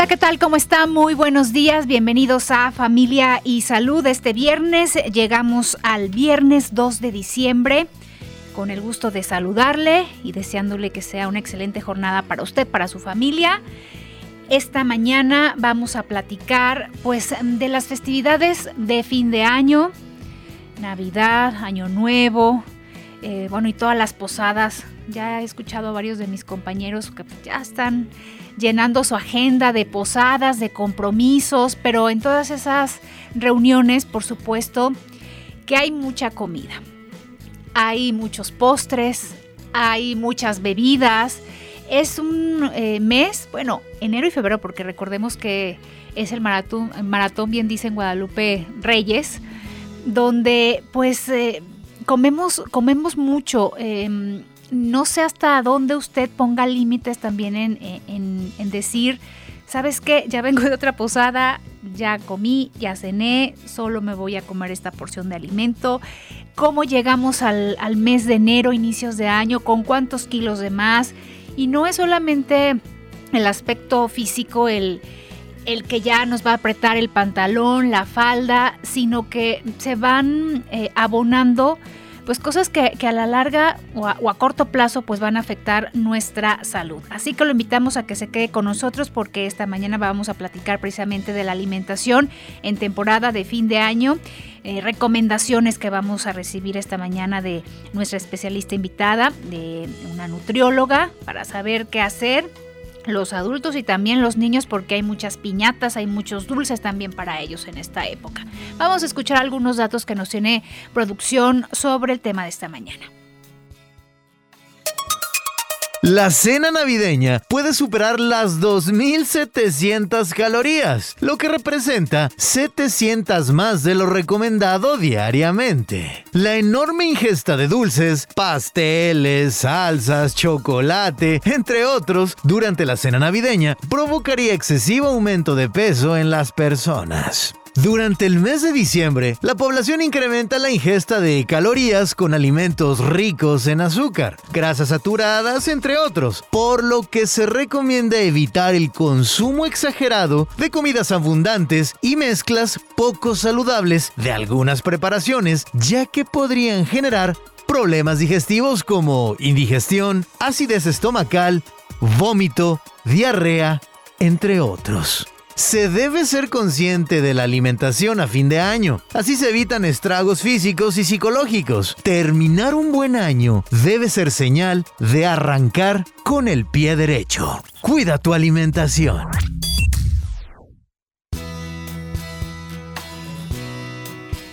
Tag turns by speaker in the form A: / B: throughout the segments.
A: Hola, ¿qué tal? ¿Cómo está? Muy buenos días. Bienvenidos a Familia y Salud. Este viernes llegamos al viernes 2 de diciembre. Con el gusto de saludarle y deseándole que sea una excelente jornada para usted, para su familia. Esta mañana vamos a platicar pues de las festividades de fin de año, Navidad, Año Nuevo, eh, bueno y todas las posadas. Ya he escuchado a varios de mis compañeros que ya están llenando su agenda de posadas, de compromisos, pero en todas esas reuniones, por supuesto, que hay mucha comida. Hay muchos postres, hay muchas bebidas. Es un eh, mes, bueno, enero y febrero, porque recordemos que es el maratón, maratón bien dice en Guadalupe Reyes, donde pues eh, comemos, comemos mucho. Em, no sé hasta dónde usted ponga límites también en, decir, ¿sabes qué? Ya vengo de otra posada, ya comí, ya cené, solo me voy a comer esta porción de alimento. ¿Cómo llegamos al, mes de enero, inicios de año? ¿Con cuántos kilos de más? Y no es solamente el aspecto físico, el, el que ya nos va a apretar el pantalón, la falda, sino que se van eh, abonando pues cosas que, a la larga o a, corto plazo pues van a afectar nuestra salud. Así que lo invitamos a que se quede con nosotros porque esta mañana vamos a platicar precisamente de la alimentación en temporada de fin de año. Eh, recomendaciones que vamos a recibir esta mañana de nuestra especialista invitada, de una nutrióloga, para saber qué hacer los adultos y también los niños porque hay muchas piñatas, hay muchos dulces también para ellos en esta época. Vamos a escuchar algunos datos que nos tiene producción sobre el tema de esta mañana.
B: La cena navideña puede superar las 2.700 calorías, lo que representa 700 más de lo recomendado diariamente. La enorme ingesta de dulces, pasteles, salsas, chocolate, entre otros, durante la cena navideña provocaría excesivo aumento de peso en las personas. Durante el mes de diciembre, la población incrementa la ingesta de calorías con alimentos ricos en azúcar, grasas saturadas, entre otros, por lo que se recomienda evitar el consumo exagerado de comidas abundantes y mezclas poco saludables de algunas preparaciones, ya que podrían generar problemas digestivos como indigestión, acidez estomacal, vómito, diarrea, entre otros. Se debe ser consciente de la alimentación a fin de año. Así se evitan estragos físicos y psicológicos. Terminar un buen año debe ser señal de arrancar con el pie derecho. Cuida tu alimentación.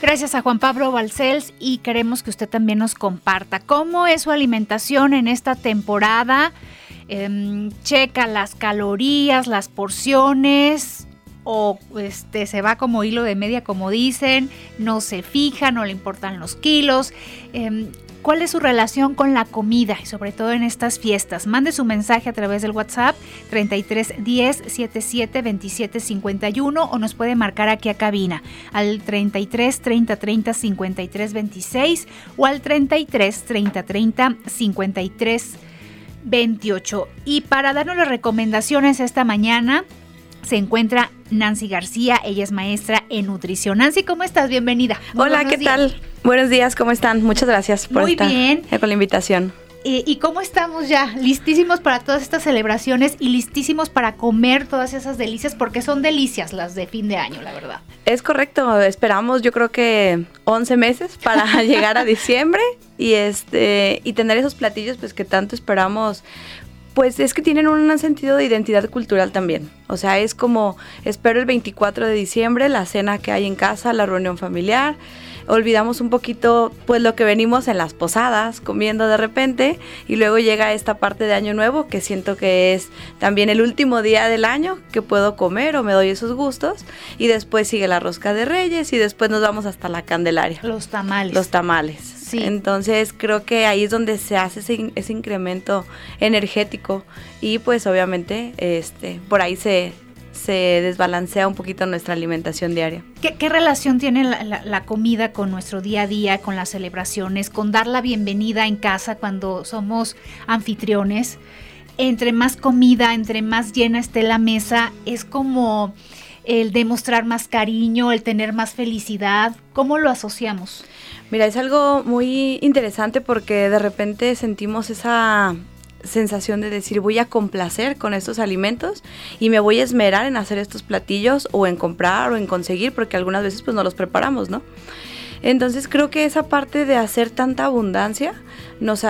A: Gracias a Juan Pablo Balcells y queremos que usted también nos comparta cómo es su alimentación en esta temporada Em, checa las calorías, las porciones o este, se va como hilo de media como dicen, no se fija, no le importan los kilos. Em, ¿Cuál es su relación con la comida y sobre todo en estas fiestas? Mande su mensaje a través del WhatsApp 33 10 77 27 51 o nos puede marcar aquí a cabina al 33 30 30 53 26 o al 33 30 30 53 28. Y para darnos las recomendaciones esta mañana se encuentra Nancy García, ella es maestra en nutrición. Nancy, ¿cómo estás? Bienvenida.
C: Hola, ¿qué tal? Buenos días, ¿cómo están? Muchas gracias por estar bien. con la invitación.
A: ¿Y cómo estamos ya? Listísimos para todas estas celebraciones y listísimos para comer todas esas delicias, porque son delicias las de fin de año, la verdad.
C: Es correcto, esperamos yo creo que 11 meses para llegar a diciembre y, este, y tener esos platillos pues que tanto esperamos pues es que tienen un sentido de identidad cultural también. O sea, es como espero el 24 de diciembre, la cena que hay en casa, la reunión familiar, olvidamos un poquito pues lo que venimos en las posadas comiendo de repente y luego llega esta parte de año nuevo que siento que es también el último día del año que puedo comer o me doy esos gustos y después sigue la rosca de reyes y después nos vamos hasta la candelaria.
A: Los tamales.
C: Los tamales. Sí. Entonces creo que ahí es donde se hace ese, ese incremento energético y pues obviamente este, por ahí se, se desbalancea un poquito nuestra alimentación diaria.
A: ¿Qué, relación tiene la, comida con nuestro día a día, con las celebraciones, con dar la bienvenida en casa cuando somos anfitriones? Entre más comida, entre más llena esté la mesa, es como el demostrar más cariño, el tener más felicidad. ¿Cómo lo asociamos?
C: Mira, es algo muy interesante porque de repente sentimos esa sensación de decir voy a complacer con estos alimentos y me voy a esmerar en hacer estos platillos o en comprar o en conseguir porque algunas veces pues no los preparamos, ¿no? Entonces creo que esa parte de hacer tanta abundancia nos,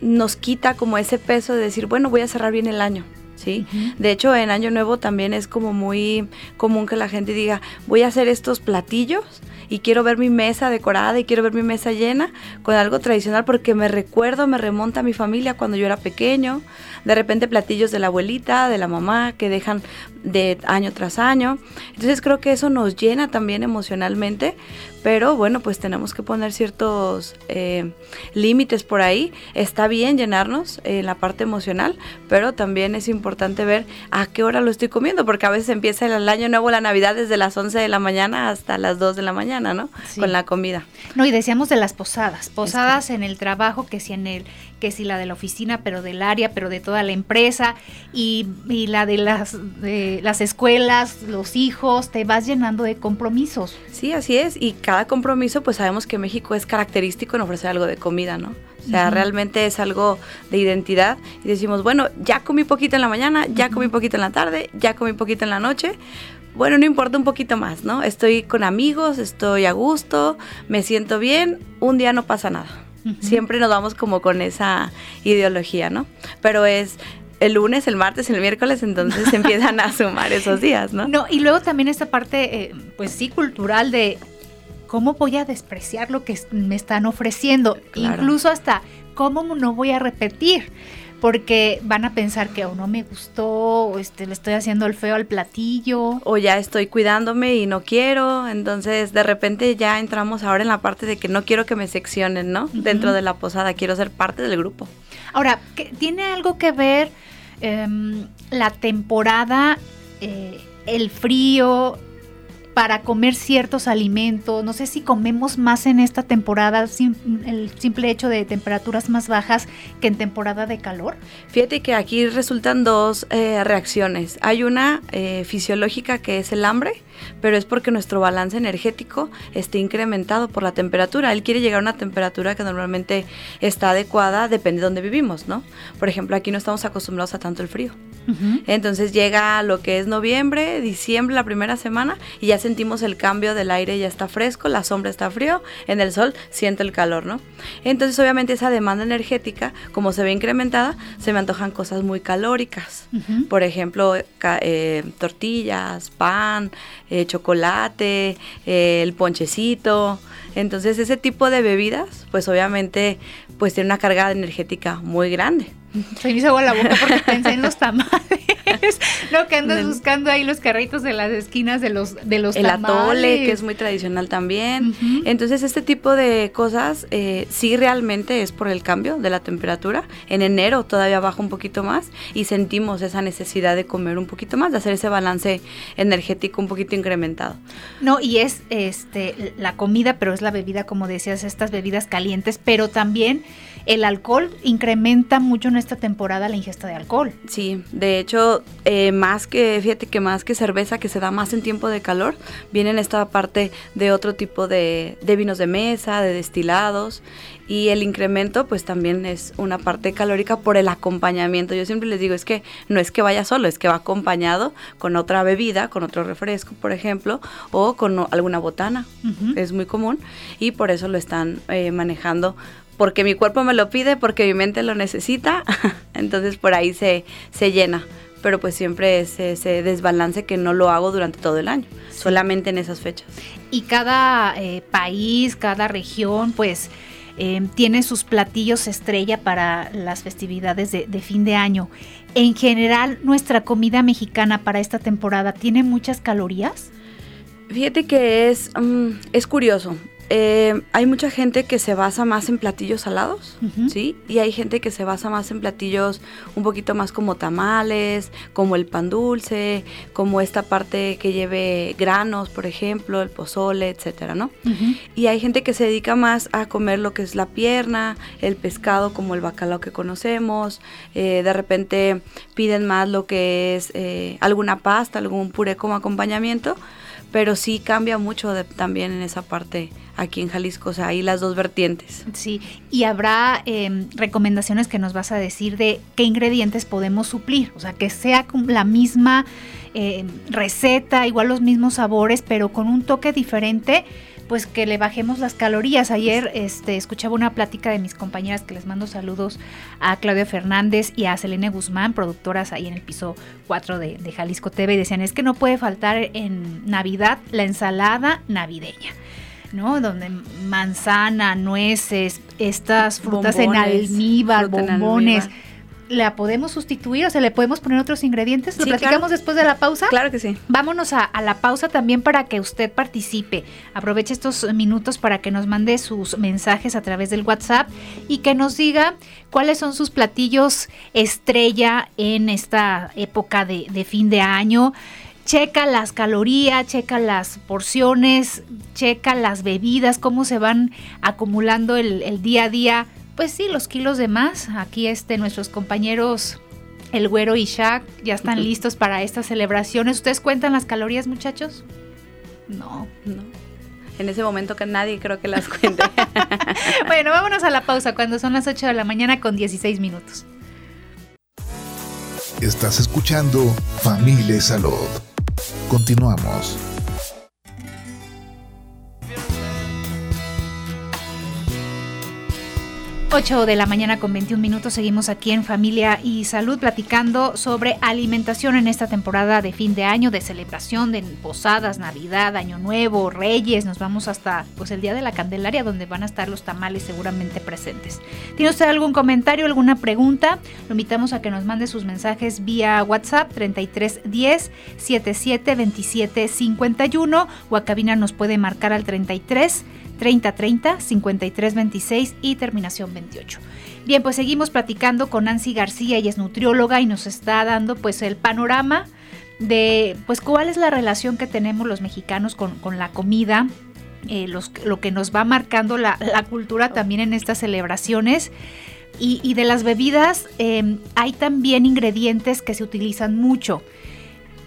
C: nos quita como ese peso de decir, bueno, voy a cerrar bien el año. ¿sí? De hecho, en Año Nuevo también es como muy común que la gente diga, voy a hacer estos platillos y quiero ver mi mesa decorada y quiero ver mi mesa llena con algo tradicional porque me recuerdo, me remonta a mi familia cuando yo era pequeño, de repente platillos de la abuelita, de la mamá que dejan de año tras año. Entonces creo que eso nos llena también emocionalmente, pero bueno, pues tenemos que poner ciertos eh, límites por ahí. Está bien llenarnos en la parte emocional, pero también es importante ver a qué hora lo estoy comiendo, porque a veces empieza el año nuevo, la Navidad, desde las 11 de la mañana hasta las 2 de la mañana, ¿no? Con la comida.
A: No, y decíamos de las posadas, posadas en el trabajo, que si en el que si la de la oficina, pero del área, pero de toda la empresa, y, la de las, de las escuelas, los hijos, te vas llenando de compromisos.
C: Sí, así es, y cada compromiso, pues sabemos que México es característico en ofrecer algo de comida, ¿no? O sea, realmente es algo de identidad y decimos, bueno, ya comí poquito en la mañana, ya comí poquito en la tarde, ya comí poquito en la noche. Bueno, no importa un poquito más, ¿no? Estoy con amigos, estoy a gusto, me siento bien, un día no pasa nada. Siempre nos vamos como con esa ideología, ¿no? Pero es el lunes, el martes, el miércoles, entonces se empiezan a sumar esos días, ¿no?
A: No, y luego también esta parte, eh, pues sí, cultural de cómo voy a despreciar lo que me están ofreciendo, incluso hasta cómo no voy a repetir porque van a pensar que o no me gustó, o este, le estoy haciendo el feo al platillo.
C: O ya estoy cuidándome y no quiero, entonces de repente ya entramos ahora en la parte de que no quiero que me seccionen, ¿no? Dentro de la posada, quiero ser parte del grupo.
A: Ahora, ¿tiene algo que ver em, la temporada, eh, el frío, para comer ciertos alimentos. No sé si comemos más en esta temporada, el simple hecho de temperaturas más bajas que en temporada de calor.
C: Fíjate que aquí resultan dos eh, reacciones. Hay una eh, fisiológica que es el hambre pero es porque nuestro balance energético esté incrementado por la temperatura. Él quiere llegar a una temperatura que normalmente está adecuada, depende de dónde vivimos, ¿no? Por ejemplo, aquí no estamos acostumbrados a tanto el frío. Entonces llega lo que es noviembre, diciembre, la primera semana, y ya sentimos el cambio del aire, ya está fresco, la sombra está frío, en el sol siente el calor, ¿no? Entonces obviamente esa demanda energética, como se ve incrementada, se me antojan cosas muy calóricas. Por ejemplo, eh, tortillas, pan, eh, chocolate, eh, el ponchecito. Entonces ese tipo de bebidas, pues obviamente, pues tiene una carga energética muy grande.
A: Se me hizo agua la boca porque pensé en los tamales. no, que andas buscando ahí los carritos de las esquinas de los, de los
C: el atole, que es muy tradicional también. Entonces, este tipo de cosas eh, sí realmente es por el cambio de la temperatura. En enero todavía baja un poquito más y sentimos esa necesidad de comer un poquito más, de hacer ese balance energético un poquito incrementado.
A: No, y es este la comida, pero es la bebida, como decías, estas bebidas calientes, pero también el alcohol incrementa mucho en esta temporada la ingesta de alcohol.
C: Sí, de hecho, eh, más que, fíjate que más que cerveza que se da más en tiempo de calor, viene en esta parte de otro tipo de, de vinos de mesa, de destilados y el incremento pues también es una parte calórica por el acompañamiento. Yo siempre les digo, es que no es que vaya solo, es que va acompañado con otra bebida, con otro refresco, por ejemplo, o con alguna botana, es muy común y por eso lo están eh, manejando porque mi cuerpo me lo pide, porque mi mente lo necesita, entonces por ahí se, se llena. Pero pues siempre es ese desbalance que no lo hago durante todo el año, solamente en esas fechas.
A: Y cada eh, país, cada región, pues em, tiene sus platillos estrella para las festividades de, fin de año. En general, nuestra comida mexicana para esta temporada tiene muchas calorías.
C: Fíjate que es, mm, es curioso eh, hay mucha gente que se basa más en platillos salados, ¿sí? Y hay gente que se basa más en platillos un poquito más como tamales, como el pan dulce, como esta parte que lleve granos, por ejemplo, el pozole, etcétera, ¿no? Y hay gente que se dedica más a comer lo que es la pierna, el pescado como el bacalao que conocemos, eh, de repente piden más lo que es eh, alguna pasta, algún puré como acompañamiento pero sí cambia mucho también en esa parte aquí en Jalisco, o sea, hay las dos vertientes.
A: Sí, y habrá em, recomendaciones que nos vas a decir de qué ingredientes podemos suplir, o sea, que sea la misma em, receta, igual los mismos sabores, pero con un toque diferente pues que le bajemos las calorías. Ayer este, escuchaba una plática de mis compañeras que les mando saludos a Claudia Fernández y a Selene Guzmán, productoras ahí en el piso 4 de, de Jalisco TV, y decían, es que no puede faltar en Navidad la ensalada navideña. ¿no? Donde manzana, nueces, estas frutas en almíbar, bombones la podemos sustituir, o sea, le podemos poner otros ingredientes. ¿Lo platicamos después de la pausa?
C: Claro que sí.
A: Vámonos a, la pausa también para que usted participe. Aproveche estos minutos para que nos mande sus mensajes a través del WhatsApp y que nos diga cuáles son sus platillos estrella en esta época de, fin de año checa las calorías, checa las porciones, checa las bebidas, cómo se van acumulando el, el, día a día pues sí, los kilos de más. Aquí este, nuestros compañeros, el güero y Shaq, ya están listos para estas celebraciones. ¿Ustedes cuentan las calorías, muchachos?
C: No, no. En ese momento que nadie creo que las cuente.
A: bueno, vámonos a la pausa cuando son las 8 de la mañana con 16 minutos.
D: Estás escuchando Familia Salud. Continuamos.
A: 8 de la mañana con 21 minutos seguimos aquí en Familia y Salud platicando sobre alimentación en esta temporada de fin de año, de celebración de posadas, Navidad, Año Nuevo, Reyes. Nos vamos hasta pues el Día de la Candelaria donde van a estar los tamales seguramente presentes. ¿Tiene usted algún comentario, alguna pregunta? Lo invitamos a que nos mande sus mensajes vía WhatsApp 3310 77 27 51 o a cabina nos puede marcar al 33 3030 5326 y terminación 28. Bien, pues seguimos platicando con Nancy García, ella es nutrióloga y nos está dando pues el panorama de pues cuál es la relación que tenemos los mexicanos con, la comida, eh, lo que nos va marcando la, cultura también en estas celebraciones. Y, de las bebidas em, hay también ingredientes que se utilizan mucho.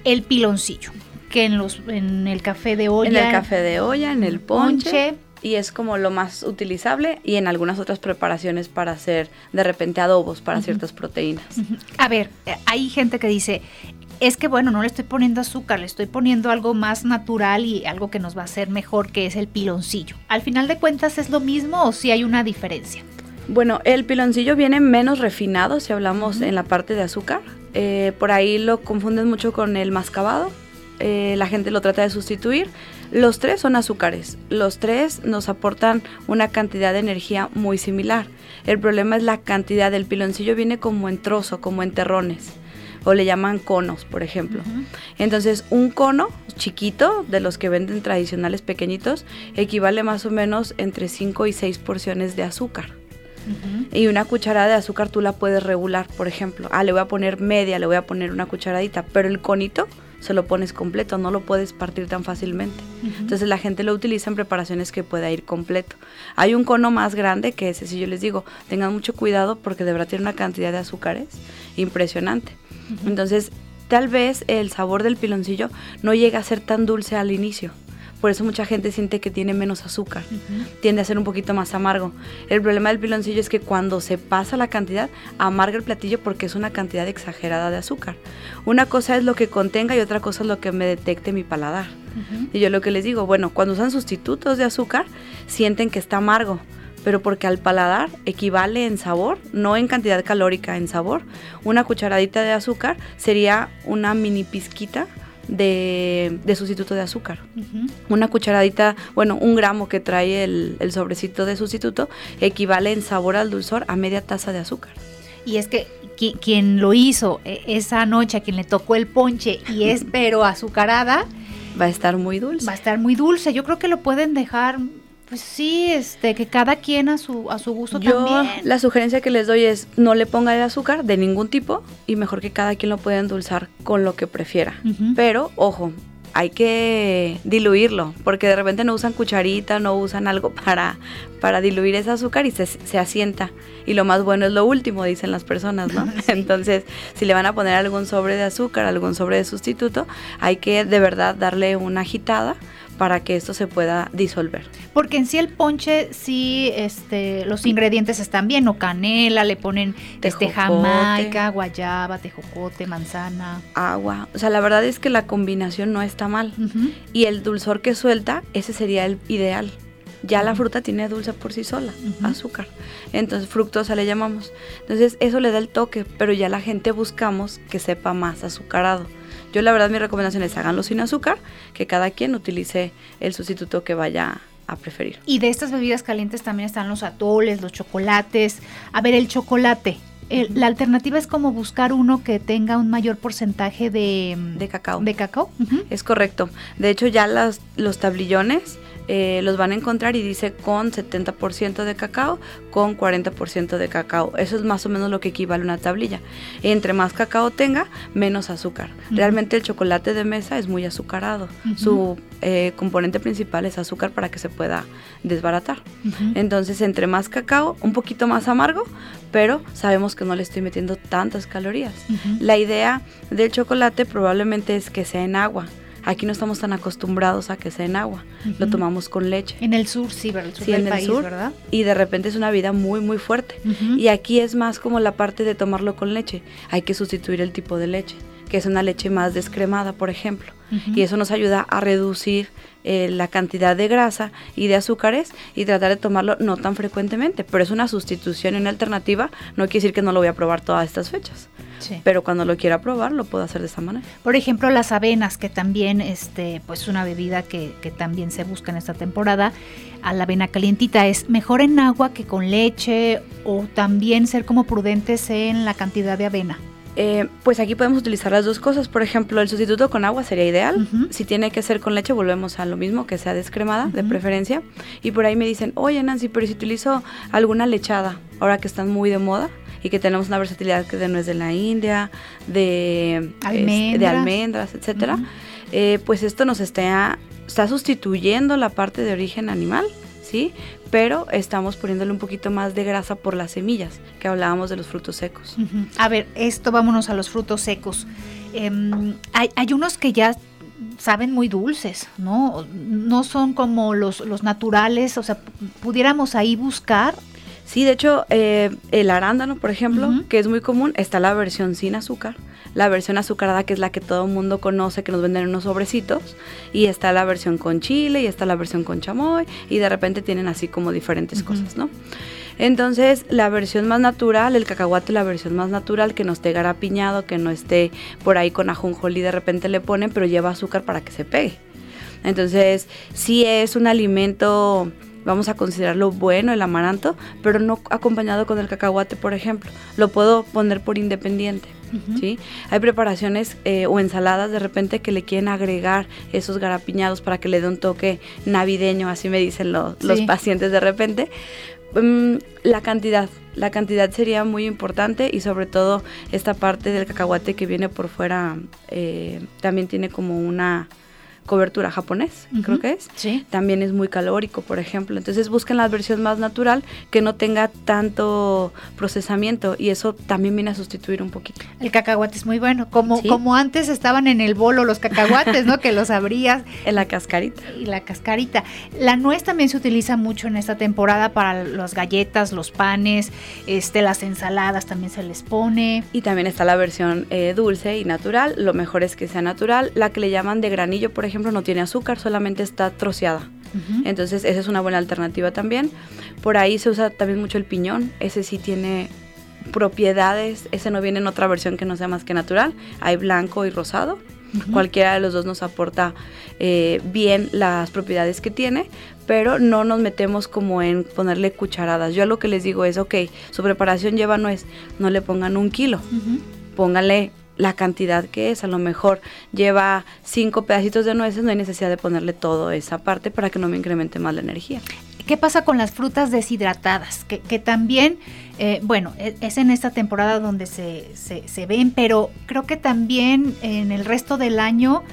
A: El piloncillo, que en, los, en el café de olla.
C: En el café de olla, en el ponche y es como lo más utilizable y en algunas otras preparaciones para hacer de repente adobos para ciertas proteínas.
A: A ver, eh, hay gente que dice, es que bueno, no le estoy poniendo azúcar, le estoy poniendo algo más natural y algo que nos va a hacer mejor, que es el piloncillo. Al final de cuentas, ¿es lo mismo o si hay una diferencia?
C: Bueno, el piloncillo viene menos refinado si hablamos en la parte de azúcar. Eh, por ahí lo confunden mucho con el mascabado. Eh, la gente lo trata de sustituir. Los tres son azúcares. Los tres nos aportan una cantidad de energía muy similar. El problema es la cantidad. del piloncillo viene como en trozo, como en terrones. O le llaman conos, por ejemplo. Entonces, un cono chiquito, de los que venden tradicionales pequeñitos, equivale más o menos entre 5 y 6 porciones de azúcar. Y una cucharada de azúcar tú la puedes regular, por ejemplo. Ah, le voy a poner media, le voy a poner una cucharadita, pero el conito se lo pones completo, no lo puedes partir tan fácilmente. Entonces la gente lo utiliza en preparaciones que pueda ir completo. Hay un cono más grande que ese, si yo les digo, tengan mucho cuidado porque deberá tener una cantidad de azúcares impresionante. Entonces, tal vez el sabor del piloncillo no llega a ser tan dulce al inicio por eso mucha gente siente que tiene menos azúcar, tiende a ser un poquito más amargo. El problema del piloncillo es que cuando se pasa la cantidad, amarga el platillo porque es una cantidad exagerada de azúcar. Una cosa es lo que contenga y otra cosa es lo que me detecte mi paladar. Y yo lo que les digo, bueno, cuando usan sustitutos de azúcar, sienten que está amargo pero porque al paladar equivale en sabor, no en cantidad calórica, en sabor. Una cucharadita de azúcar sería una mini pizquita de, sustituto de azúcar. Una cucharadita, bueno, un gramo que trae el, sobrecito de sustituto equivale en sabor al dulzor a media taza de azúcar.
A: Y es que quien lo hizo e, esa noche, a quien le tocó el ponche y es pero azucarada,
C: va a estar muy dulce.
A: Va a estar muy dulce. Yo creo que lo pueden dejar Pues sí, este, que cada quien a su, a su gusto
C: Yo
A: también.
C: la sugerencia que les doy es no le ponga el azúcar de ningún tipo y mejor que cada quien lo pueda endulzar con lo que prefiera. Pero, ojo, hay que diluirlo, porque de repente no usan cucharita, no usan algo para, para diluir ese azúcar y se, se asienta. Y lo más bueno es lo último, dicen las personas, ¿no? Entonces, si le van a poner algún sobre de azúcar, algún sobre de sustituto, hay que de verdad darle una agitada para que esto se pueda disolver.
A: Porque en sí el ponche, sí, este, los ingredientes están bien, o canela, le ponen este jamaica, guayaba, tejocote, manzana.
C: Agua, o sea, la verdad es que la combinación no está mal. Y el dulzor que suelta, ese sería el ideal. Ya la fruta tiene dulce por sí sola, azúcar. Entonces, fructosa le llamamos. Entonces, eso le da el toque, pero ya la gente buscamos que sepa más azucarado. Yo la verdad mi recomendación es háganlo sin azúcar, que cada quien utilice el sustituto que vaya a preferir.
A: Y de estas bebidas calientes también están los atoles, los chocolates. A ver, el chocolate. el-. La alternativa es como buscar uno que tenga un mayor porcentaje de,
C: De cacao.
A: De cacao.
C: Es correcto. De hecho, ya las, los tablillones eh, los van a encontrar y dice con 70% de cacao, con 40% de cacao. Eso es más o menos lo que equivale a una tablilla. Entre más cacao tenga, menos azúcar. Realmente el chocolate de mesa es muy azucarado. Su eh, componente principal es azúcar para que se pueda desbaratar. Entonces, entre más cacao, un poquito más amargo, pero sabemos que no le estoy metiendo tantas calorías. La idea del chocolate probablemente es que sea en agua. Aquí no estamos tan acostumbrados a que sea en agua. Lo tomamos con leche.
A: En el sur, sí, ¿verdad? El sur
C: Sí,
A: del
C: en el
A: país,
C: sur.
A: ¿verdad?
C: Y de repente es una vida muy, muy fuerte. Y aquí es más como la parte de tomarlo con leche. Hay que sustituir el tipo de leche, que es una leche más descremada, por ejemplo. Y eso nos ayuda a reducir eh, la cantidad de grasa y de azúcares y tratar de tomarlo no tan frecuentemente. Pero es una sustitución y una alternativa. No quiere decir que no lo voy a probar todas estas fechas.
A: Sí.
C: Pero cuando lo quiera probar, lo puedo hacer de esa manera.
A: Por ejemplo, las avenas, que también, este, pues una bebida que, que también se busca en esta temporada, a la avena calientita, ¿es mejor en agua que con leche o también ser como prudentes en la cantidad de avena?
C: Eh, pues aquí podemos utilizar las dos cosas. Por ejemplo, el sustituto con agua sería ideal. Si tiene que ser con leche, volvemos a lo mismo, que sea descremada, de preferencia. Y por ahí me dicen, oye Nancy, pero si utilizo alguna lechada, ahora que están muy de moda y que tenemos una versatilidad que de nuez de la India, de este, de
A: Almendras.
C: almendras, etcétera, eh, pues esto nos está, está sustituyendo la parte de origen animal, ¿sí? Pero estamos poniéndole un poquito más de grasa por las semillas, que hablábamos de los frutos secos.
A: A ver, esto vámonos a los frutos secos. Em, hay, hay unos que ya saben muy dulces, ¿no? No son como los, los naturales, o sea, pudiéramos ahí buscar.
C: Sí, de hecho, eh, el arándano, por ejemplo, que es muy común, está la versión sin azúcar, la versión azucarada, que es la que todo el mundo conoce, que nos venden en unos sobrecitos, y está la versión con chile, y está la versión con chamoy, y de repente tienen así como diferentes cosas, ¿no? Entonces, la versión más natural, el cacahuate, la versión más natural, que no esté garapiñado, que no esté por ahí con ajonjolí, de repente le ponen, pero lleva azúcar para que se pegue. Entonces, sí es un alimento, vamos a considerarlo bueno, el amaranto, pero no acompañado con el cacahuate, por ejemplo. Lo puedo poner por independiente. ¿sí? Hay preparaciones eh, o ensaladas de repente que le quieren agregar esos garapiñados para que le dé un toque navideño, así me dicen lo- los pacientes de repente. Mm, la cantidad, la cantidad sería muy importante y sobre todo esta parte del cacahuate que viene por fuera eh, también tiene como una cobertura japonés, creo que es
A: Sí.
C: también es muy calórico, por ejemplo. Entonces busquen la versión más natural que no tenga tanto procesamiento y eso también viene a sustituir un poquito.
A: El cacahuate es muy bueno. Como,
C: Sí.
A: como antes estaban en el bolo los cacahuates, ¿no? Que los abrías
C: En la cascarita.
A: y la cascarita. La nuez también se utiliza mucho en esta temporada para las galletas, los panes, este, las ensaladas también se les pone.
C: Y también está la versión eh, dulce y natural. Lo mejor es que sea natural. La que le llaman de granillo, por ejemplo, no tiene azúcar, solamente está troceada. Entonces esa es una buena alternativa también. Por ahí se usa también mucho el piñón. Ese sí tiene propiedades. Ese no viene en otra versión que no sea más que natural. Hay blanco y rosado. Cualquiera de los dos nos aporta eh, bien las propiedades que tiene, pero no nos metemos como en ponerle cucharadas. Yo lo que les digo es, ok, su preparación lleva nuez, no le pongan un kilo,
A: Ujú.
C: pónganle la cantidad que es, a lo mejor lleva cinco pedacitos de nueces, no hay necesidad de ponerle todo esa parte para que no me incremente más la energía.
A: ¿Qué pasa con las frutas deshidratadas? Que, que también, eh, bueno, e, es en esta temporada donde se, se, ven, pero creo que también en el resto del año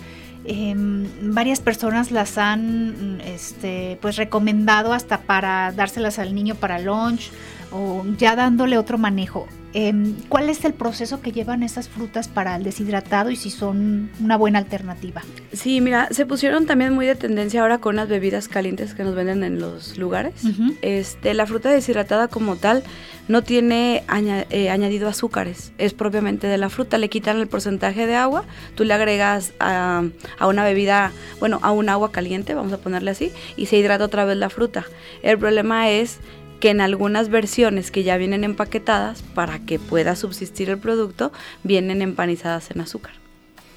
A: eh, varias personas las han este, pues recomendado hasta para dárselas al niño para lunch o ya dándole otro manejo. Eh, ¿Cuál es el proceso que llevan esas frutas para el deshidratado y si son una buena alternativa?
C: Sí, mira, se pusieron también muy de tendencia ahora con las bebidas calientes que nos venden en los lugares. Uh -huh. este, la fruta deshidratada como tal no tiene aña eh, añadido azúcares, es propiamente de la fruta. Le quitan el porcentaje de agua, tú le agregas a, a una bebida, bueno, a un agua caliente, vamos a ponerle así, y se hidrata otra vez la fruta. El problema es que en algunas versiones que ya vienen empaquetadas, para que pueda subsistir el producto, vienen empanizadas en azúcar.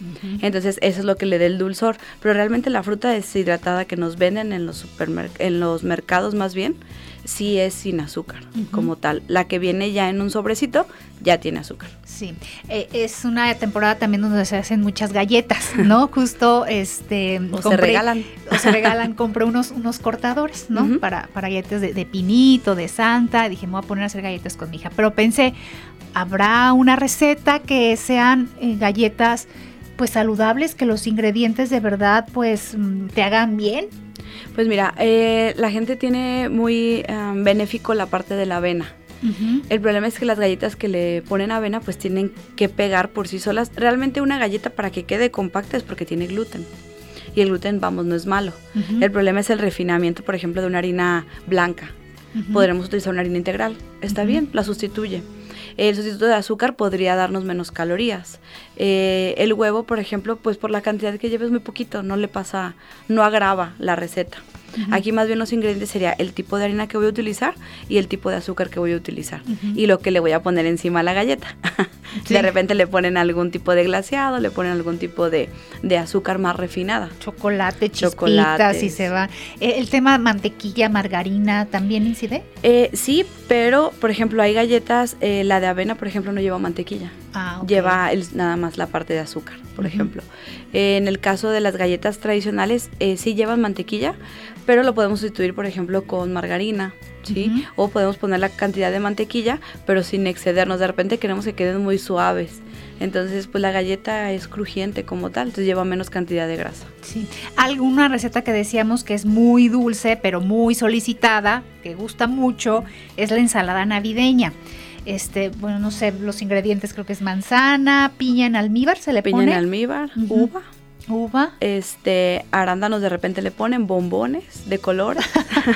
C: Uh -huh. Entonces eso es lo que le da el dulzor. Pero realmente la fruta deshidratada que nos venden en los, en los mercados más bien, sí es sin azúcar uh -huh. como tal. La que viene ya en un sobrecito ya tiene azúcar.
A: Sí, eh, es una temporada también donde se hacen muchas galletas, ¿no? Justo este...
C: O compré, se regalan.
A: O se regalan, compré unos, unos cortadores, ¿no? Uh -huh. para, para galletas de, de, pinito, de santa. Dije, me voy a poner a hacer galletas con mi hija. Pero pensé, ¿habrá una receta que sean eh, galletas pues saludables, que los ingredientes de verdad pues mm, te hagan bien?
C: Pues mira, eh, la gente tiene muy um, benéfico la parte de la avena. Uh -huh. El problema es que las galletas que le ponen avena pues tienen que pegar por sí solas. Realmente una galleta para que quede compacta es porque tiene gluten. Y el gluten, vamos, no es malo. Uh -huh. El problema es el refinamiento, por ejemplo, de una harina blanca. Uh -huh. Podremos utilizar una harina integral. Está bien, la sustituye. El sustituto de azúcar podría darnos menos calorías. Eh, el huevo, por ejemplo, pues por la cantidad que lleves muy poquito, no le pasa, no agrava la receta. Uh -huh. Aquí más bien los ingredientes sería el tipo de harina que voy a utilizar y el tipo de azúcar que voy a utilizar uh -huh. y lo que le voy a poner encima a la galleta. Sí. De repente le ponen algún tipo de glaseado, le ponen algún tipo de, de azúcar más refinada.
A: Chocolate, chispitas y se va. Eh, ¿El tema mantequilla, margarina también incide?
C: Eh, sí, pero por ejemplo hay galletas, eh, la de avena por ejemplo no lleva mantequilla.
A: Ah, okay.
C: Lleva el, nada más la parte de azúcar, por uh -huh. ejemplo. en el caso de las galletas tradicionales sí llevan mantequilla, pero lo podemos sustituir por ejemplo con margarina ¿sí? Uh -huh. O podemos poner la cantidad de mantequilla, pero sin excedernos. De repente queremos que queden muy suaves. Entonces, pues la galleta es crujiente como tal, entonces lleva menos cantidad de grasa.
A: Sí. Alguna receta que decíamos que es muy dulce, pero muy solicitada, que gusta mucho, es la ensalada navideña. Este, bueno, no sé, los ingredientes creo que es manzana, piña en almíbar, se le
C: piña
A: pone.
C: Piña en almíbar, uh -huh. uva
A: uva.
C: Este, arándanos de repente le ponen bombones de color,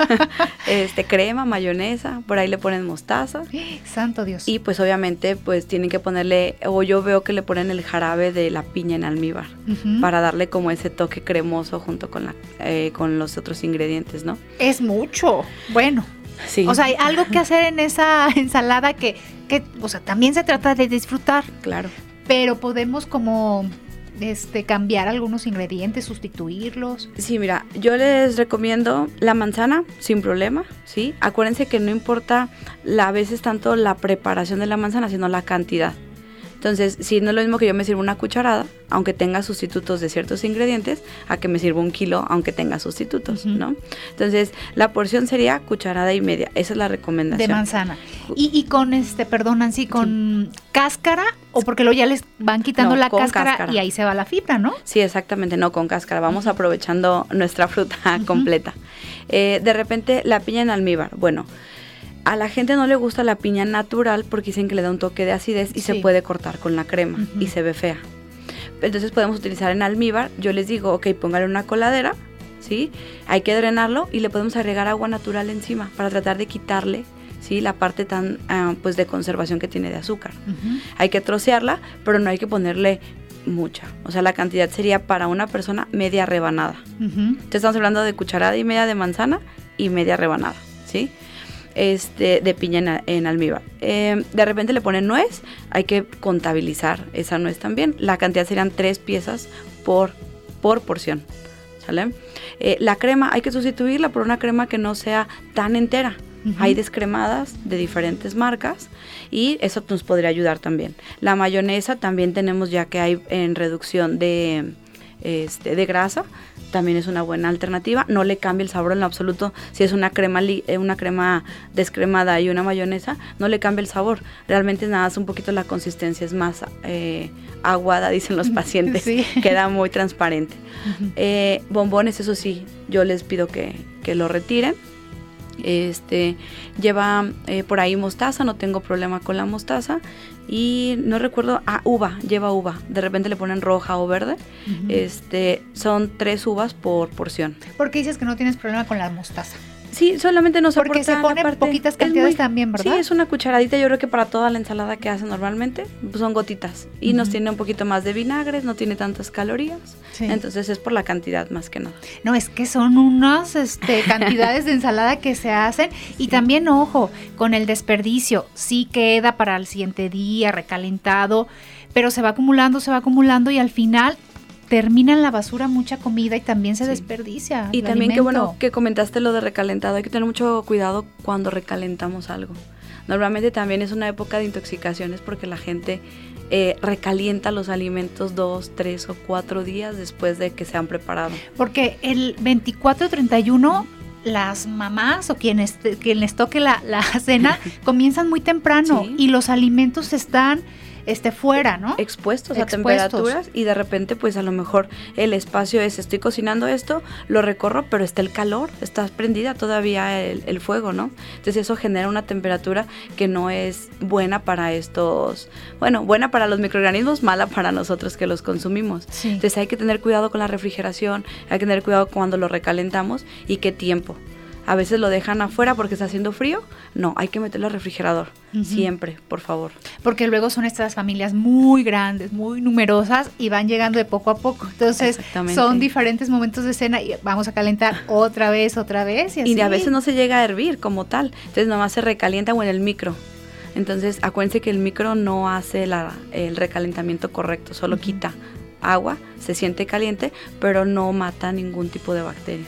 C: este, crema, mayonesa, por ahí le ponen mostaza.
A: Santo Dios.
C: Y pues obviamente pues tienen que ponerle, o yo veo que le ponen el jarabe de la piña en almíbar, uh -huh. para darle como ese toque cremoso junto con, la, eh, con los otros ingredientes, ¿no?
A: Es mucho, bueno.
C: Sí.
A: O sea, hay algo que hacer en esa ensalada que, que, o sea, también se trata de disfrutar.
C: Claro.
A: Pero podemos como este, cambiar algunos ingredientes, sustituirlos.
C: Sí, mira, yo les recomiendo la manzana sin problema, ¿sí? Acuérdense que no importa la, a veces tanto la preparación de la manzana, sino la cantidad. Entonces, si no es lo mismo que yo me sirva una cucharada, aunque tenga sustitutos de ciertos ingredientes, a que me sirva un kilo, aunque tenga sustitutos, uh -huh. ¿no? Entonces, la porción sería cucharada y media. Esa es la recomendación.
A: De manzana. Y, y con este, perdón, Nancy, con sí. cáscara, o porque luego ya les van quitando no, la cáscara, cáscara, y ahí se va la fibra, ¿no?
C: Sí, exactamente, no con cáscara. Vamos uh -huh. aprovechando nuestra fruta uh -huh. completa. Eh, de repente, la piña en almíbar. Bueno, a la gente no le gusta la piña natural porque dicen que le da un toque de acidez y sí. se puede cortar con la crema uh -huh. y se ve fea. Entonces podemos utilizar en almíbar. Yo les digo, ok, póngale una coladera, ¿sí? Hay que drenarlo y le podemos agregar agua natural encima para tratar de quitarle ¿sí? la parte tan uh, pues de conservación que tiene de azúcar. Uh -huh. Hay que trocearla, pero no hay que ponerle mucha. O sea, la cantidad sería para una persona media rebanada. Uh -huh. Entonces estamos hablando de cucharada y media de manzana y media rebanada, ¿sí? Este, de piña en, en almíbar. Eh, de repente le ponen nuez, hay que contabilizar esa nuez también. La cantidad serían tres piezas por, por porción. ¿Sale? Eh, la crema hay que sustituirla por una crema que no sea tan entera. Uh -huh. Hay descremadas de diferentes marcas y eso nos podría ayudar también. La mayonesa también tenemos ya que hay en reducción de, este, de grasa, también es una buena alternativa. No le cambia el sabor en lo absoluto. Si es una crema, eh, una crema descremada y una mayonesa, no le cambia el sabor. Realmente nada, es un poquito la consistencia, es más eh, aguada, dicen los pacientes. Queda muy transparente. Eh, bombones, eso sí, yo les pido que, que lo retiren. Este lleva por ahí mostaza, no tengo problema con la mostaza y no recuerdo, ah, uva, lleva uva. De repente le ponen roja o verde. Este, son tres uvas por porción.
A: ¿Por qué dices que no tienes problema con la mostaza?
C: Sí, solamente no
A: Porque se ponen poquitas cantidades también, ¿verdad?
C: Sí, es una cucharadita. Yo creo que para toda la ensalada que hacen normalmente pues son gotitas. Y nos tiene un poquito más de vinagre, no tiene tantas calorías. Entonces es por la cantidad más que nada.
A: No, es que son unas este, cantidades de ensalada que se hacen. Y también, ojo, con el desperdicio. Sí queda para el siguiente día, recalentado. Pero se va acumulando, se va acumulando y al final termina en la basura mucha comida y también se desperdicia.
C: Y también qué bueno que comentaste lo de recalentado, hay que tener mucho cuidado cuando recalentamos algo. Normalmente también es una época de intoxicaciones porque la gente eh, recalienta los alimentos dos, tres o cuatro días después de que se han preparado.
A: Porque el 24 31 las mamás o quienes, quienes toque la, la cena comienzan muy temprano y los alimentos están esté fuera, ¿no?
C: Expuestos, a temperaturas y de repente pues a lo mejor el espacio es, estoy cocinando esto, lo recorro, pero está el calor, está prendida todavía el, fuego, ¿no? Entonces eso genera una temperatura que no es buena para estos, bueno, buena para los microorganismos, mala para nosotros que los consumimos. Entonces hay que tener cuidado con la refrigeración, hay que tener cuidado cuando lo recalentamos y qué tiempo a veces lo dejan afuera porque está haciendo frío. No, hay que meterlo al refrigerador. Siempre, por favor.
A: Porque luego son estas familias muy grandes, muy numerosas y van llegando de poco a poco. Entonces son diferentes momentos de cena y vamos a calentar otra vez, otra vez. Y,
C: a veces no se llega a hervir como tal. Entonces nomás se recalienta o en el micro. Entonces acuérdense que el micro no hace el recalentamiento correcto, solo quita agua, se siente caliente, pero no mata ningún tipo de bacteria.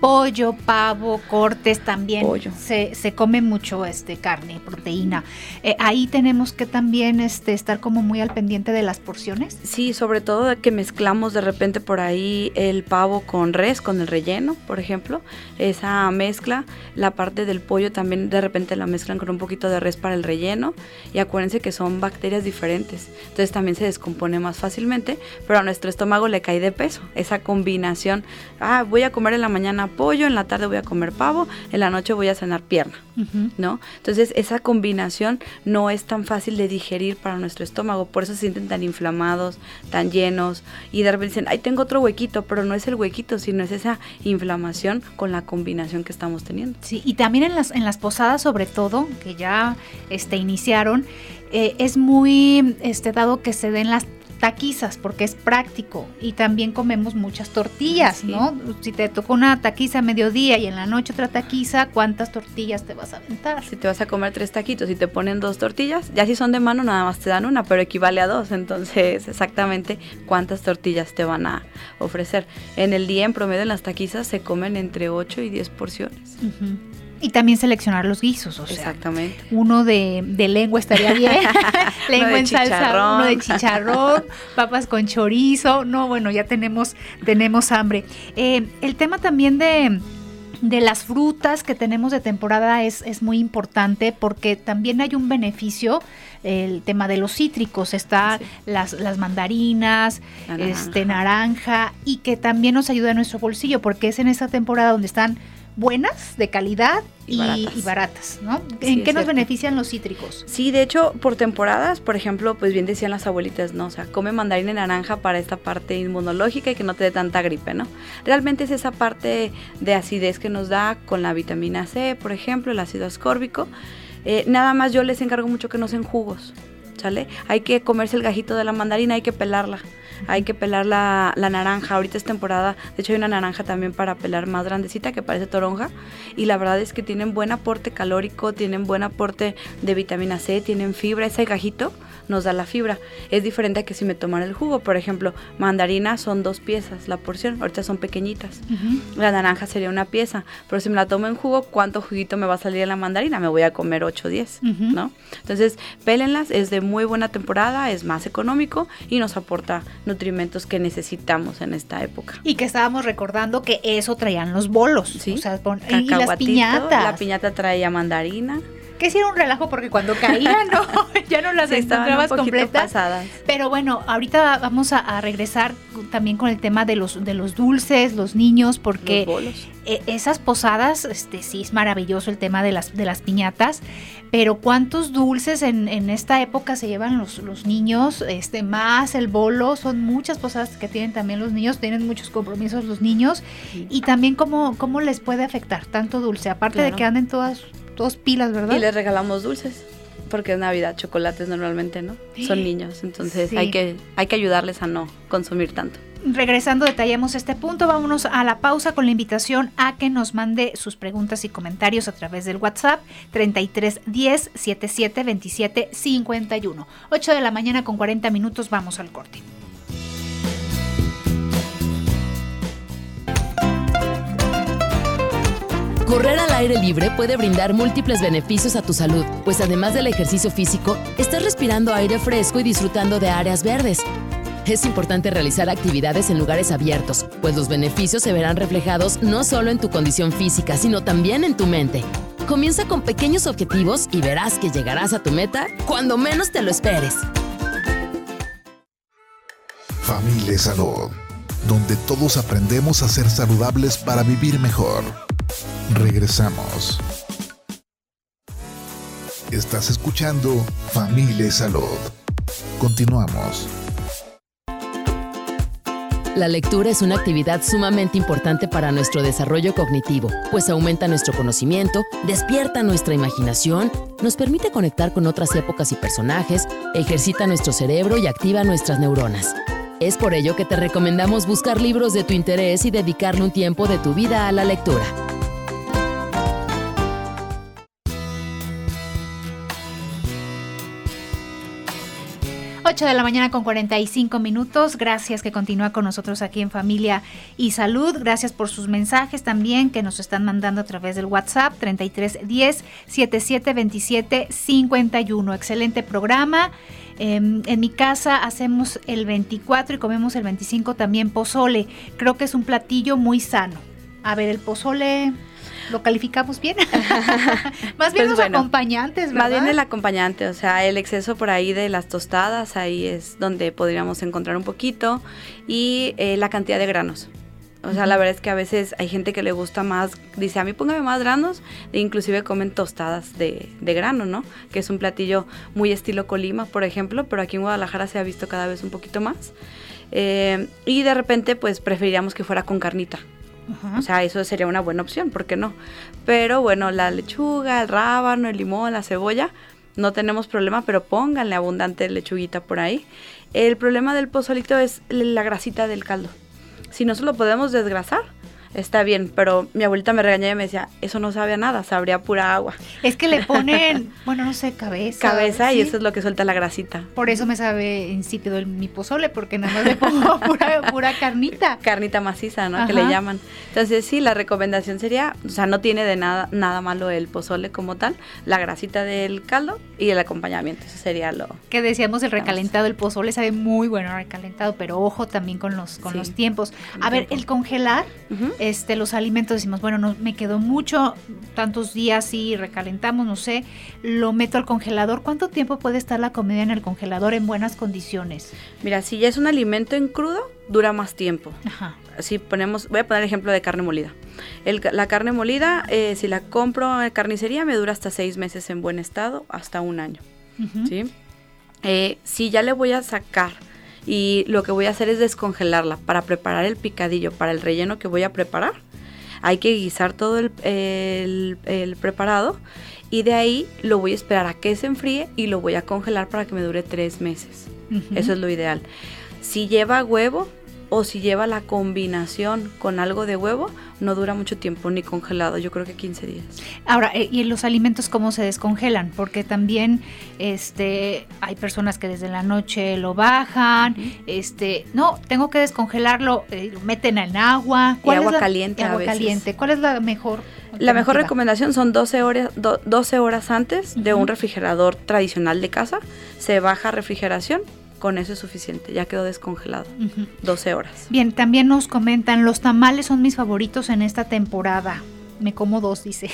A: Pollo, pavo, cortes también. Se, se come mucho este carne, proteína. Eh, ahí tenemos que también este, estar como muy al pendiente de las porciones.
C: Sí, sobre todo que mezclamos de repente por ahí el pavo con res, con el relleno, por ejemplo. Esa mezcla, la parte del pollo también de repente la mezclan con un poquito de res para el relleno. Y acuérdense que son bacterias diferentes. Entonces también se descompone más fácilmente pero a nuestro estómago le cae de peso. Esa combinación, ah, voy a comer en la mañana pollo, en la tarde voy a comer pavo, en la noche voy a cenar pierna, ¿no? Entonces esa combinación no es tan fácil de digerir para nuestro estómago, por eso se sienten tan inflamados, tan llenos y de repente dicen, ay, tengo otro huequito, pero no es el huequito, sino es esa inflamación con la combinación que estamos teniendo.
A: Sí, y también en las, en las posadas sobre todo, que ya este, iniciaron, eh, es muy este, dado que se den las taquizas porque es práctico y también comemos muchas tortillas, ¿no? Si te tocó una taquiza a mediodía y en la noche otra taquiza, ¿cuántas tortillas te vas a aventar?
C: Si te vas a comer tres taquitos y te ponen dos tortillas, ya si son de mano nada más te dan una, pero equivale a dos, entonces exactamente cuántas tortillas te van a ofrecer. En el día en promedio en las taquizas se comen entre 8 y 10 porciones.
A: Y también seleccionar los guisos, o sea,
C: Exactamente.
A: uno de, lengua estaría bien, lengua en salsa, uno de chicharrón, papas con chorizo, no, bueno, ya tenemos, tenemos hambre. Eh, el tema también de, las frutas que tenemos de temporada es, es muy importante porque también hay un beneficio el tema de los cítricos, está las, las mandarinas, naranja. este naranja y que también nos ayuda a nuestro bolsillo porque es en esta temporada donde están buenas, de calidad y, baratas. ¿no? ¿En qué nos benefician los cítricos?
C: Sí, de hecho, por temporadas, por ejemplo, pues bien decían las abuelitas, ¿no? O sea, come mandarina y naranja para esta parte inmunológica y que no te dé tanta gripe, ¿no? Realmente es esa parte de acidez que nos da con la vitamina C, por ejemplo, el ácido ascórbico. Eh, nada más yo les encargo mucho que no sean jugos, Hay que comerse el gajito de la mandarina, hay que pelarla hay que pelar la, naranja. Ahorita es temporada, de hecho hay una naranja también para pelar más grandecita que parece toronja. Y la verdad es que tienen buen aporte calórico, tienen buen aporte de vitamina C, tienen fibra. Ese gajito nos da la fibra. Es diferente a que si me tomara el jugo. Por ejemplo, mandarina son dos piezas la porción, ahorita son pequeñitas. La naranja sería una pieza, pero si me la tomo en jugo, ¿cuánto juguito me va a salir en la mandarina? Me voy a comer 8 o 10, ¿no? Entonces, pélenlas, es de muy buena temporada, es más económico y nos aporta nutrimentos que necesitamos en esta época.
A: Y que estábamos recordando que eso traían los bolos,
C: Sí.
A: o sea, y las piñatas.
C: La piñata traía mandarina.
A: Que sí era un relajo porque cuando caían, no, ya no las
C: Sí,
A: encontrabas completas.
C: pasadas.
A: Pero bueno, ahorita vamos a, a regresar también con el tema de los de los dulces, los niños, porque
C: Los bolos.
A: eh, esas posadas, este sí es maravilloso el tema de las de las piñatas, pero cuántos dulces en, en esta época se llevan los, los niños, este más el bolo, son muchas posadas que tienen también los niños, tienen muchos compromisos los niños y también cómo, cómo les puede afectar tanto dulce, aparte de que anden todas, todas pilas, ¿verdad?
C: Y les regalamos dulces. Porque es Navidad, chocolates normalmente, ¿no? Son niños, entonces
A: Sí.
C: hay, que, hay que ayudarles a no consumir tanto.
A: Regresando, detallamos este punto. Vámonos a la pausa con la invitación a que nos mande sus preguntas y comentarios a través del WhatsApp 33 10 77 27 51. 8 de la mañana con 40 minutos. Vamos al corte.
E: Correr al aire libre puede brindar múltiples beneficios a tu salud, pues además del ejercicio físico, estás respirando aire fresco y disfrutando de áreas verdes. Es importante realizar actividades en lugares abiertos, pues los beneficios se verán reflejados no solo en tu condición física, sino también en tu mente. Comienza con pequeños objetivos y verás que llegarás a tu meta cuando menos te lo esperes.
D: Familia Salud, donde todos aprendemos a ser saludables para vivir mejor. Regresamos. Estás escuchando Familia Salud. Continuamos.
E: La lectura es una actividad sumamente importante para nuestro desarrollo cognitivo, pues aumenta nuestro conocimiento, despierta nuestra imaginación, nos permite conectar con otras épocas y personajes, ejercita nuestro cerebro y activa nuestras neuronas. Es por ello que te recomendamos buscar libros de tu interés y dedicarle un tiempo de tu vida a la lectura.
A: 8 de la mañana con 45 minutos. Gracias que continúa con nosotros aquí en Familia y Salud. Gracias por sus mensajes también que nos están mandando a través del WhatsApp 33 10 77 27 51. Excelente programa. Eh, en mi casa hacemos el 24 y comemos el 25 también pozole. Creo que es un platillo muy sano. A ver, el pozole lo calificamos bien. Más bien
C: Pues
A: los
C: bueno,
A: acompañantes, ¿verdad?
C: Más bien el acompañante, o sea, el exceso por ahí de las tostadas, ahí es donde podríamos encontrar un poquito, y eh, la cantidad de granos. O sea, la verdad es que a veces hay gente que le gusta más, dice, a mí póngame más granos, e inclusive comen tostadas de, de grano, ¿no? Que es un platillo muy estilo Colima, por ejemplo, pero aquí en Guadalajara se ha visto cada vez un poquito más. Eh, y de repente, pues preferiríamos que fuera con carnita. O sea, eso sería una buena opción, ¿por qué no? Pero bueno, la lechuga, el rábano, el limón, la cebolla, no tenemos problema, pero pónganle abundante lechuguita por ahí. El problema del pozolito es la grasita del caldo. Si no se lo podemos desgrasar, está bien, pero mi abuelita me regañaba y me decía, eso no sabe a nada, sabría pura agua.
A: Es que le ponen, bueno, no sé, cabeza.
C: Cabeza y eso es lo que suelta la grasita.
A: Por eso me sabe insípido el, mi pozole, porque nada más le pongo pura, pura carnita.
C: Carnita maciza, ¿no? Que le llaman. Entonces, sí, la recomendación sería, o sea, no tiene de nada, nada malo el pozole como tal, la grasita del caldo y el acompañamiento. Eso sería lo...
A: Que decíamos el recalentado, el pozole sabe muy bueno recalentado, pero ojo también con los, con
C: Sí,
A: los tiempos. A ver, el congelar. Este, los alimentos, decimos, bueno, no me quedó mucho, tantos días y recalentamos, no sé, lo meto al congelador. ¿Cuánto tiempo puede estar la comida en el congelador en buenas condiciones?
C: Mira, si ya es un alimento en crudo, dura más tiempo.
A: Ajá.
C: Si ponemos, voy a poner ejemplo de carne molida. El la carne molida, eh, si la compro en carnicería, me dura hasta seis meses en buen estado, hasta un año. ¿sí? Eh, si ya le voy a sacar y lo que voy a hacer es descongelarla para preparar el picadillo, para el relleno que voy a preparar, hay que guisar todo el, el- el preparado y de ahí lo voy a esperar a que se enfríe y lo voy a congelar para que me dure tres meses. Eso es lo ideal. Si lleva huevo o si lleva la combinación con algo de huevo, no dura mucho tiempo ni congelado, yo creo que 15 días.
A: Ahora, eh, ¿y los alimentos cómo se descongelan? Porque también este, hay personas que desde la noche lo bajan, este, no, tengo que descongelarlo, eh, lo meten en agua.
C: Y agua
A: es la-
C: caliente a
A: agua
C: veces.
A: caliente. ¿Cuál es la mejor?
C: La mejor recomendación son 12 horas, do- 12 horas antes de un refrigerador tradicional de casa. Se baja a refrigeración con eso es suficiente, ya quedó descongelado.
A: Ujú.
C: 12 horas.
A: Bien, también nos comentan, los tamales son mis favoritos en esta temporada. Me como dos, dice.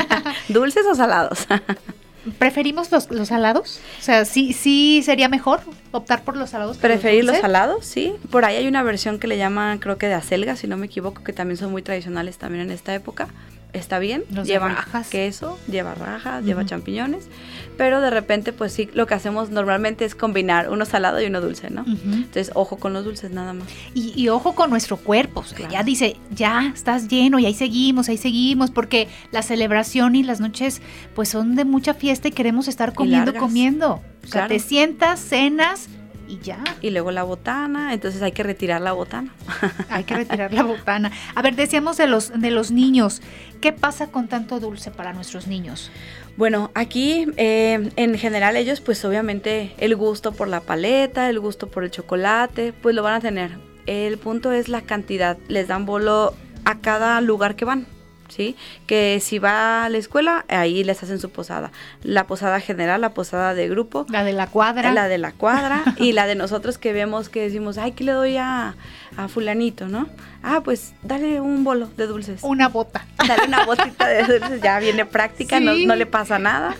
C: ¿Dulces o salados?
A: ¿Preferimos los, los salados? O sea, sí, sí sería mejor optar por los salados. los
C: Preferir los
A: dulces?
C: salados, sí. Por ahí hay una versión que le llaman, creo que de acelga, si no me equivoco, que también son muy tradicionales también en esta época. Está bien,
A: Los
C: lleva
A: rajas.
C: queso, lleva rajas, lleva champiñones, pero de repente pues sí, lo que hacemos normalmente es combinar uno salado y uno dulce, ¿no? Entonces, ojo con los dulces nada más.
A: Y, y ojo con nuestro cuerpo, o sea,
C: Claro.
A: ya dice, ya estás lleno y ahí seguimos, ahí seguimos, porque la celebración y las noches pues son de mucha fiesta y queremos estar comiendo, comiendo. O sea,
C: Claro.
A: te sientas, cenas y ya,
C: Y luego la botana, entonces hay que retirar la botana.
A: hay que retirar la botana. A ver, decíamos de los, de los niños, ¿qué pasa con tanto dulce para nuestros niños?
C: Bueno, aquí eh, en general ellos pues obviamente el gusto por la paleta, el gusto por el chocolate, pues lo van a tener. El punto es la cantidad, les dan bolo a cada lugar que van. ¿Sí? Que si va a la escuela, ahí les hacen su posada. La posada general, la posada de grupo,
A: La de la cuadra.
C: la de la cuadra y la de nosotros que vemos que decimos, ay, ¿qué le doy a, a fulanito, no? Ah, pues dale un bolo de dulces.
A: Una bota.
C: Dale una botita de dulces, ya viene práctica, no, no le pasa nada.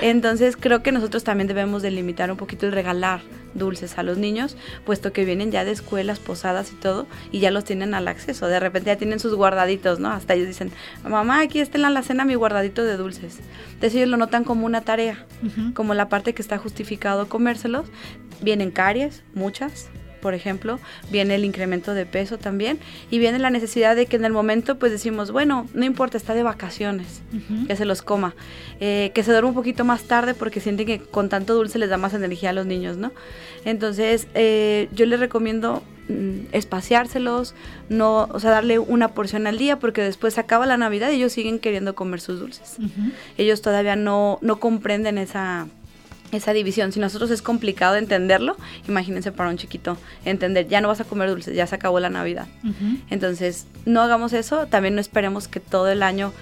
C: Entonces creo que nosotros también debemos delimitar un poquito el regalar dulces a los niños, puesto que vienen ya de escuelas, posadas y todo, y ya los tienen al acceso. De repente ya tienen sus guardaditos, ¿no? Hasta ellos dicen, mamá, aquí está en la alacena mi guardadito de dulces. Entonces ellos lo notan como una tarea, como la parte que está justificado comérselos. Vienen caries, muchas, por ejemplo, viene el incremento de peso también, y viene la necesidad de que en el momento pues decimos, bueno, no importa, está de vacaciones, que se los coma, Eh, que se duerma un poquito más tarde porque sienten que con tanto dulce les da más energía a los niños, ¿no? Entonces eh, yo les recomiendo mm, espaciárselos, no, o sea, darle una porción al día porque después se acaba la Navidad y ellos siguen queriendo comer sus dulces. Ellos todavía no, no comprenden esa, esa división. Si nosotros es complicado entenderlo, imagínense para un chiquito entender, ya no vas a comer dulces, ya se acabó la Navidad. Entonces, no hagamos eso, también no esperemos que todo el año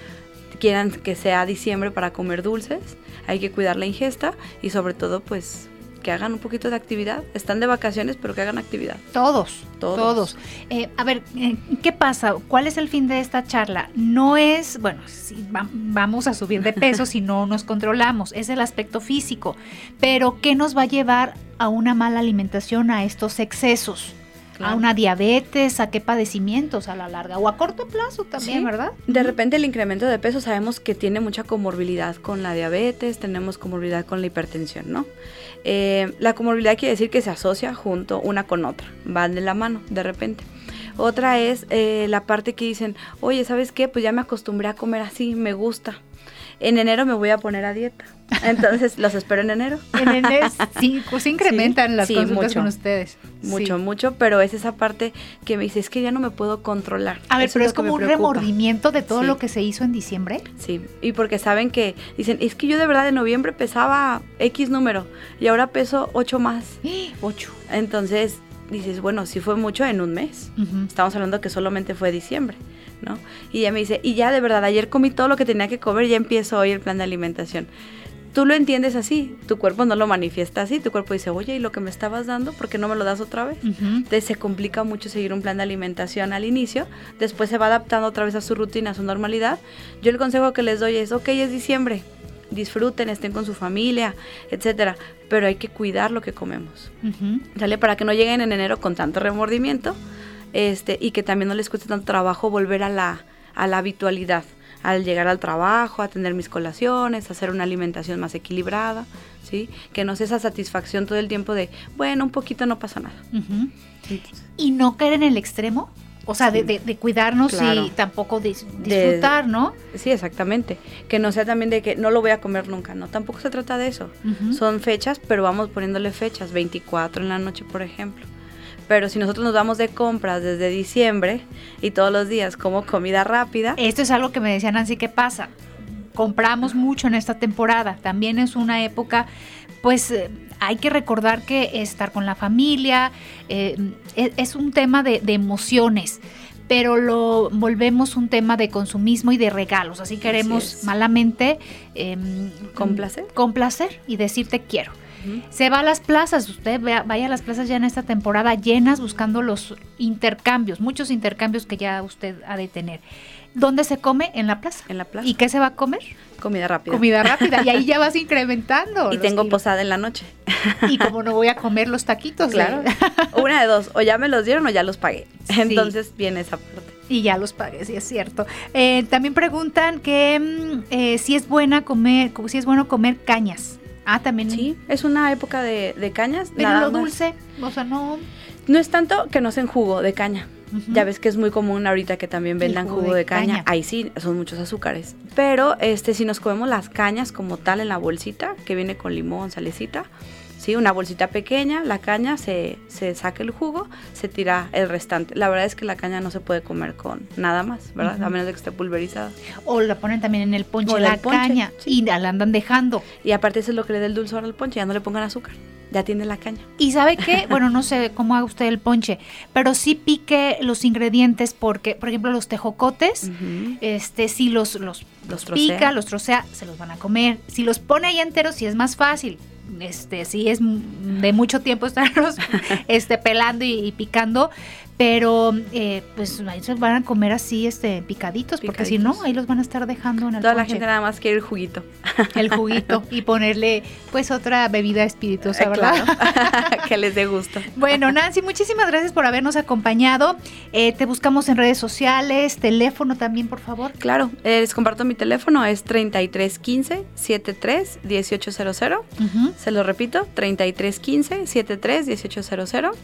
C: quieran que sea diciembre para comer dulces, hay que cuidar la ingesta y sobre todo pues que hagan un poquito de actividad, están de vacaciones pero que hagan actividad.
A: Todos,
C: Todos.
A: todos. Eh, a ver, eh, ¿qué pasa? ¿Cuál es el fin de esta charla? No es, bueno, si va- vamos a subir de peso si no nos controlamos, es el aspecto físico, pero ¿qué nos va a llevar a una mala alimentación, a estos excesos? A una diabetes, a qué padecimientos a la larga o a corto plazo también,
C: Sí.
A: ¿verdad?
C: De repente el incremento de peso sabemos que tiene mucha comorbilidad con la diabetes, tenemos comorbilidad con la hipertensión, ¿no? Eh, la comorbilidad quiere decir que se asocia junto una con otra, van de la mano de repente. Otra es eh, la parte que dicen, oye, ¿sabes qué? Pues ya me acostumbré a comer así, me gusta. En enero me voy a poner a dieta. Entonces los espero en enero.
A: En enero sí, pues incrementan
C: Sí,
A: las
C: sí,
A: consultas
C: mucho.
A: con ustedes.
C: Mucho,
A: Sí.
C: mucho, pero es esa parte que me dice, es que ya no me puedo controlar.
A: A ver,
C: Eso
A: pero es como un
C: preocupa.
A: remordimiento de todo
C: Sí.
A: lo que se hizo en diciembre.
C: Sí, y porque saben que dicen, es que yo de verdad en noviembre pesaba X número y ahora peso 8 más.
A: Ocho.
C: Entonces dices, bueno, si fue mucho en un mes. Estamos hablando que solamente fue diciembre, ¿no? Y ella me dice, y ya de verdad, ayer comí todo lo que tenía que comer, ya empiezo hoy el plan de alimentación. Tú lo entiendes así, tu cuerpo no lo manifiesta así, tu cuerpo dice, oye, ¿y lo que me estabas dando? ¿Por qué no me lo das otra vez?
A: Ujú.
C: Entonces se complica mucho seguir un plan de alimentación al inicio, después se va adaptando otra vez a su rutina, a su normalidad. Yo el consejo que les doy es, ok, es diciembre, disfruten, estén con su familia, etcétera, pero hay que cuidar lo que comemos,
A: Ujú.
C: ¿sale? Para que no lleguen en enero con tanto remordimiento, este, y que también no les cueste tanto trabajo volver a la, a la habitualidad, al llegar al trabajo, a tener mis colaciones, a hacer una alimentación más equilibrada, ¿sí? Que no sea esa satisfacción todo el tiempo de, bueno, un poquito no pasa nada.
A: Y no caer en el extremo. O sea, de, de- de cuidarnos
C: Claro.
A: y tampoco dis- disfrutar, ¿no?
C: Sí, exactamente. Que no sea también de que no lo voy a comer nunca, no, tampoco se trata de eso. Son fechas, pero vamos poniéndole fechas, 24 en la noche, por ejemplo. Pero si nosotros nos vamos de compras desde diciembre y todos los días como comida rápida,
A: Esto es algo que me decía Nancy, ¿qué pasa? Compramos mucho en esta temporada. También es una época, pues eh, hay que recordar que estar con la familia eh, es, es un tema de, de emociones. Pero lo volvemos un tema de consumismo y de regalos. Así queremos malamente em,
C: ¿Complacer?
A: complacer y decir Se va a las plazas, usted vaya a las plazas ya en esta temporada llenas buscando los intercambios, muchos intercambios que ya usted ha de tener. ¿Dónde se come? En la plaza.
C: En la plaza.
A: ¿Y qué se va a comer?
C: Comida rápida.
A: Comida rápida. Y ahí ya vas incrementando.
C: y tengo posada en la noche.
A: Y como no voy a comer los taquitos.
C: Claro. Una de dos. O ya me los dieron o ya los pagué. Entonces viene esa parte.
A: Y ya los pagué, sí es cierto. Eh, también preguntan que mm, eh, si es buena comer, si es bueno comer cañas. Ah, también.
C: Sí, es una época de, cañas.
A: Pero lo dulce, o sea, no.
C: No es tanto que no sean jugo de caña. Ya ves que es muy común ahorita que también vendan jugo, de, caña. Ahí sí, son muchos azúcares. Pero este, si nos comemos las cañas como tal en la bolsita, que viene con limón, salecita, ¿sí? Una bolsita pequeña, la caña, se, se saca el jugo, se tira el restante. La verdad es que la caña no se puede comer con nada más, ¿verdad? A menos de que esté pulverizada.
A: O la ponen también en el ponche, la caña, y la andan dejando.
C: Y aparte eso es lo que le da el dulzor al ponche, ya no le pongan azúcar ya tiene la caña.
A: ¿Y sabe qué? Bueno, no sé cómo haga usted el ponche, pero sí pique los ingredientes porque, por ejemplo, los tejocotes, este, si los, los, los, pica, los trocea, se los van a comer. Si los pone ahí enteros, sí es más fácil. Este, sí es de mucho tiempo estarlos este, pelando y picando, pero eh, pues ahí se van a comer así este picaditos, porque si no ahí los van a estar dejando en el
C: toda la gente nada más quiere el juguito.
A: El juguito y ponerle pues otra bebida espirituosa eh, verdad
C: que les dé gusto.
A: Bueno Nancy muchísimas gracias por habernos acompañado. Eh, te buscamos en redes sociales teléfono también por favor.
C: Claro les comparto mi teléfono es 3315 73 1800 se lo repito 3315 73 1800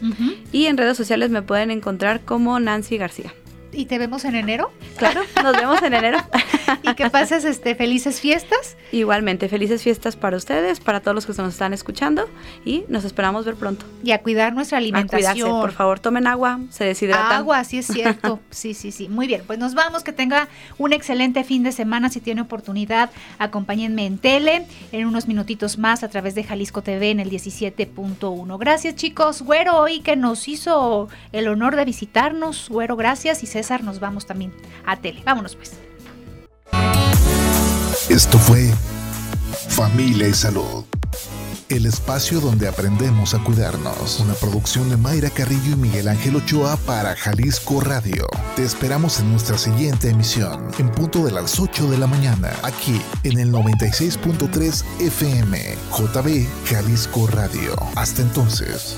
C: y en redes sociales me pueden encontrar encontrar como Nancy García
A: y te vemos en enero.
C: Claro, nos vemos en enero.
A: y que pases este, felices fiestas.
C: Igualmente, felices fiestas para ustedes, para todos los que nos están escuchando y nos esperamos ver pronto.
A: Y a cuidar nuestra alimentación.
C: por favor, tomen agua, se deshidratan.
A: Agua, sí es cierto. sí, sí, sí. Muy bien, pues nos vamos, que tenga un excelente fin de semana. Si tiene oportunidad, acompáñenme en tele en unos minutitos más a través de Jalisco TV en el 17.1. Gracias, chicos. Güero, hoy que nos hizo el honor de visitarnos. Güero, gracias. Y César, nos vamos también a tele. Vámonos pues.
D: Esto fue Familia y Salud. El espacio donde aprendemos a cuidarnos. Una producción de Mayra Carrillo y Miguel Ángel Ochoa para Jalisco Radio. Te esperamos en nuestra siguiente emisión, en punto de las 8 de la mañana, aquí en el 96.3 FM, JB Jalisco Radio. Hasta entonces.